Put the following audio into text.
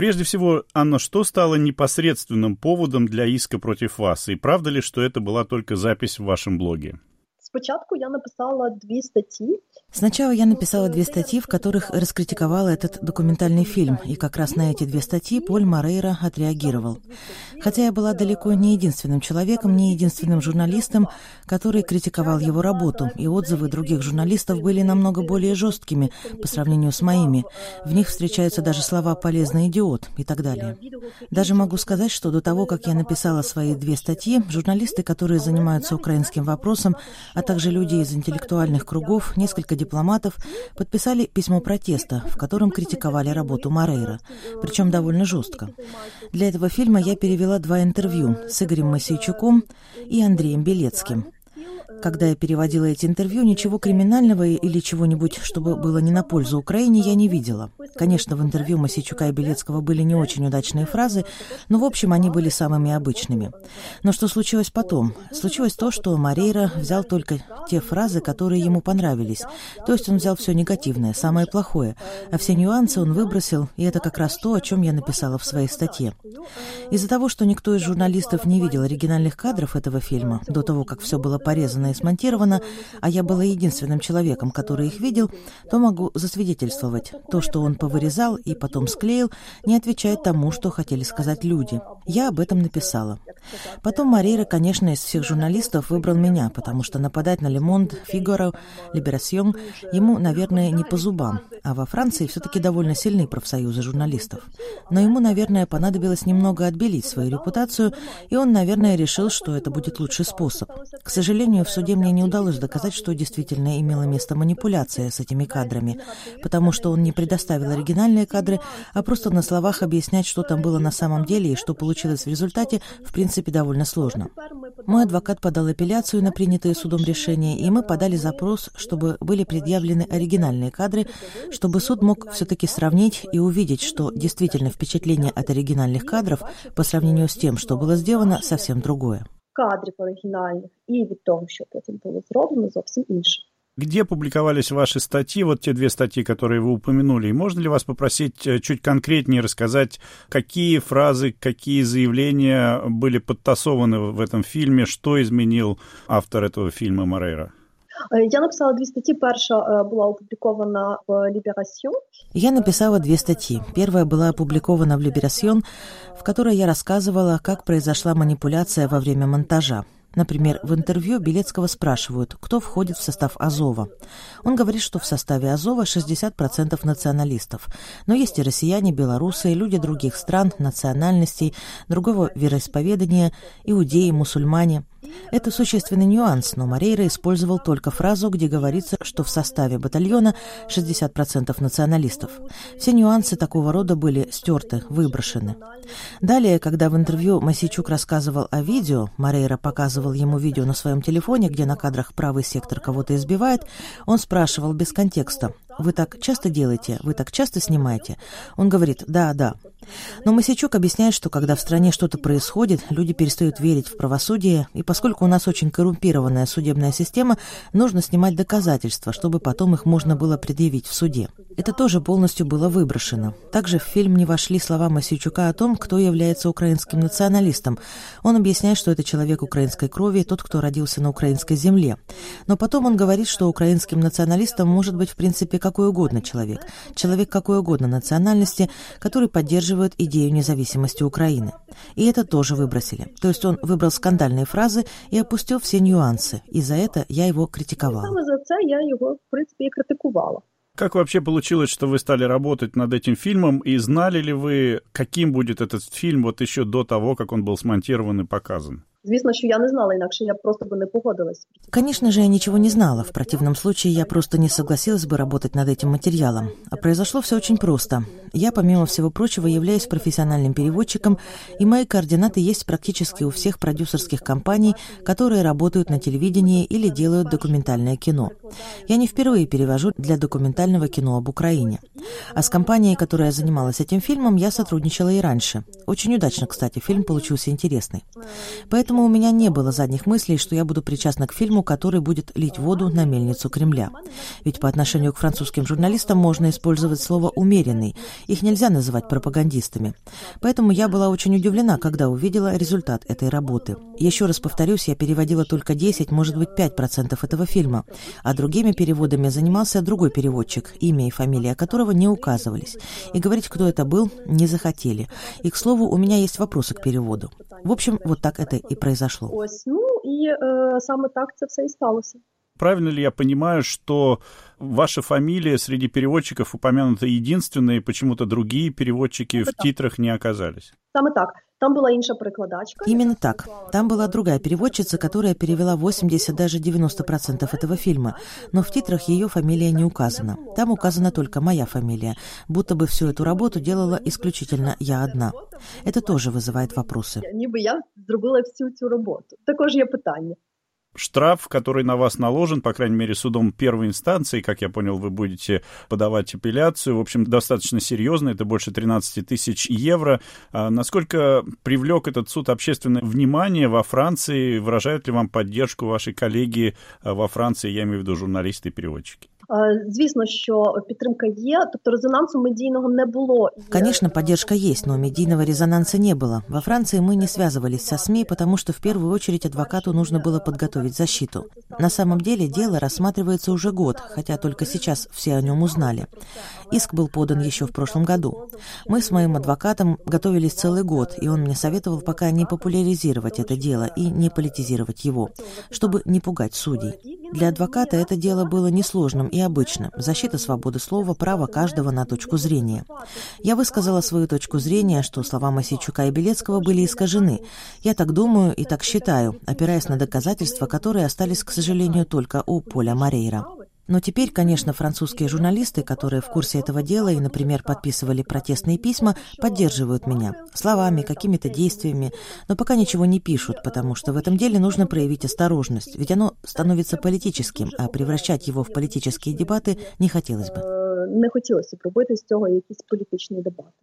Прежде всего, Анна, что стало непосредственным поводом для иска против вас? И правда ли, что это была только запись в вашем блоге? Спочатку я написала две статьи Сначала я написала две статьи, в которых раскритиковала этот документальный фильм, и как раз на эти две статьи Поль Морейра отреагировал. Хотя я была далеко не единственным человеком, не единственным журналистом, который критиковал его работу, и отзывы других журналистов были намного более жесткими по сравнению с моими. В них встречаются даже слова «полезный идиот» и так далее. Даже могу сказать, что до того, как я написала свои две статьи, журналисты, которые занимаются украинским вопросом, а также люди из интеллектуальных кругов, несколько дипломатов подписали письмо протеста, в котором критиковали работу Морейра, причем довольно жестко. Для этого фильма я перевела два интервью с Игорем Масейчуком и Андреем Белецким. Когда я переводила эти интервью, ничего криминального или чего-нибудь, чтобы было не на пользу Украине, я не видела. Конечно, в интервью Масичука и Белецкого были не очень удачные фразы, но, в общем, они были самыми обычными. Но что случилось потом? Случилось то, что Марейра взял только те фразы, которые ему понравились. То есть он взял все негативное, самое плохое, а все нюансы он выбросил, и это как раз то, о чем я написала в своей статье. Из-за того, что никто из журналистов не видел оригинальных кадров этого фильма, до того, как все было порезано и смонтировано, а я была единственным человеком, который их видел, то могу засвидетельствовать. То, что он повырезал и потом склеил, не отвечает тому, что хотели сказать люди. Я об этом написала. Потом Марейра, конечно, из всех журналистов выбрал меня, потому что нападать на Лемонд, Фигаро, Либерасьон ему, наверное, не по зубам. А во Франции все-таки довольно сильны профсоюзы журналистов. Но ему, наверное, понадобилось немного отбелить свою репутацию, и он, наверное, решил, что это будет лучший способ. К сожалению, в суде мне не удалось доказать, что действительно имела место манипуляция с этими кадрами, потому что он не предоставил оригинальные кадры, а просто на словах объяснять, что там было на самом деле и что получилось в результате, в принципе, довольно сложно. Мой адвокат подал апелляцию на принятые судом решения, и мы подали запрос, чтобы были предъявлены оригинальные кадры, чтобы суд мог все-таки сравнить и увидеть, что действительно впечатление от оригинальных кадров по сравнению с тем, что было сделано, совсем другое Кадрів оригінальних і від того, що потім було зроблено, зовсім інше. Где публиковались ваши статьи, вот те две статьи, которые вы упомянули? И можно ли вас попросить э, чуть конкретнее рассказать, какие фразы, какие заявления были подтасованы в этом фильме, что изменил автор этого фильма Морейра? Я написала две статьи. Перша была опубликована в Либерасьон. Я написала две статьи. Первая была опубликована в Либерасьон, в которой я рассказывала, как произошла манипуляция во время монтажа. Например, в интервью Белецкого спрашивают, кто входит в состав Азова. Он говорит, что в составе Азова 60% националистов. Но есть и россияне, белорусы, и люди других стран, национальностей, другого вероисповедания, иудеи, мусульмане. Это существенный нюанс, но Марейра использовал только фразу, где говорится, что в составе батальона 60% националистов. Все нюансы такого рода были стерты, выброшены. Далее, когда в интервью Масичук рассказывал о видео, Марейра показывал ему видео на своем телефоне, где на кадрах правый сектор кого-то избивает, он спрашивал без контекста, «Вы так часто делаете? Вы так часто снимаете?» Он говорит «Да, да». Но Масячук объясняет, что когда в стране что-то происходит, люди перестают верить в правосудие, и поскольку у нас очень коррумпированная судебная система, нужно снимать доказательства, чтобы потом их можно было предъявить в суде. Это тоже полностью было выброшено. Также в фильм не вошли слова Масячука о том, кто является украинским националистом. Он объясняет, что это человек украинской крови, тот, кто родился на украинской земле. Но потом он говорит, что украинским националистом может быть в принципе какой угодно человек. Человек какой угодно национальности, который поддерживает идею независимости Украины. И это тоже выбросили. То есть он выбрал скандальные фразы и опустил все нюансы. И за это я его критиковала. Саме за це я його, в принципі, і критикувала. Как вообще получилось, что вы стали работать над этим фильмом, и знали ли вы, каким будет этот фильм вот еще до того, как он был смонтирован и показан? Звісно, що я не знала, інакше я просто бы не погодилась. Конечно же, я ничего не знала. В противном случае я просто не согласилась бы работать над этим материалом. А произошло все очень просто. Я, помимо всего прочего, являюсь профессиональным переводчиком, и мои координаты есть практически у всех продюсерских компаний, которые работают на телевидении или делают документальное кино. Я не впервые перевожу для документального кино об Украине. А с компанией, которая занималась этим фильмом, я сотрудничала и раньше. Очень удачно, кстати, фильм получился интересный. Поэтому Поэтому у меня не было задних мыслей, что я буду причастна к фильму, который будет лить воду на мельницу Кремля. Ведь по отношению к французским журналистам можно использовать слово «умеренный». Их нельзя называть пропагандистами. Поэтому я была очень удивлена, когда увидела результат этой работы. Еще раз повторюсь, я переводила только 10, может быть, 5% этого фильма. А другими переводами занимался другой переводчик, имя и фамилия которого не указывались. И говорить, кто это был, не захотели. И, к слову, у меня есть вопросы к переводу. В общем, вот так это и произошло. Ось, ну і е, саме так це все і сталося Правильно ли я понимаю, что ваша фамилия среди переводчиков упомянута единственная, и почему-то другие переводчики в титрах не оказались? Саме так. Там была інша перекладачка. Именно так. Там была другая переводчица, которая перевела 80, даже 90% этого фильма, но в титрах ее фамилия не указана. Там указана только моя фамилия, будто бы всю эту работу делала исключительно я одна. Это тоже вызывает вопросы. Ніби я зробила всю цю роботу. Також є питання. штраф, который на вас наложен, по крайней мере, судом первой инстанции, как я понял, вы будете подавать апелляцию, в общем, достаточно серьезно, это больше 13 тысяч евро. А насколько привлек этот суд общественное внимание во Франции? Выражают ли вам поддержку ваши коллеги а, во Франции, я имею в виду журналисты и переводчики? Е, Звісно, що підтримка є, тобто резонансу медійного не було. Є- Конечно, поддержка есть, но медийного резонанса не было. Во Франции мы не связывались со СМИ, потому что в первую очередь адвокату нужно было подготовить защиту. На самом деле дело рассматривается уже год, хотя только сейчас все о нем узнали. Иск был подан еще в прошлом году. Мы с моим адвокатом готовились целый год, и он мне советовал пока не популяризировать это дело и не политизировать его, чтобы не пугать судей. Для адвоката это дело было несложным и обычным. Защита свободы слова, право каждого на точку зрения. Я высказала свою точку зрения, что слова Масичука и Белецкого были искажены. Я так думаю и так считаю, опираясь на доказательства, которые остались, к сожалению, только у Поля Марейра. Но теперь, конечно, французские журналисты, которые в курсе этого дела и, например, подписывали протестные письма, поддерживают меня словами, какими-то действиями, но пока ничего не пишут, потому что в этом деле нужно проявить осторожность, ведь оно становится политическим, а превращать его в политические дебаты не хотелось бы. Е, Не хотілося б робити з цього якісь політичні дебати.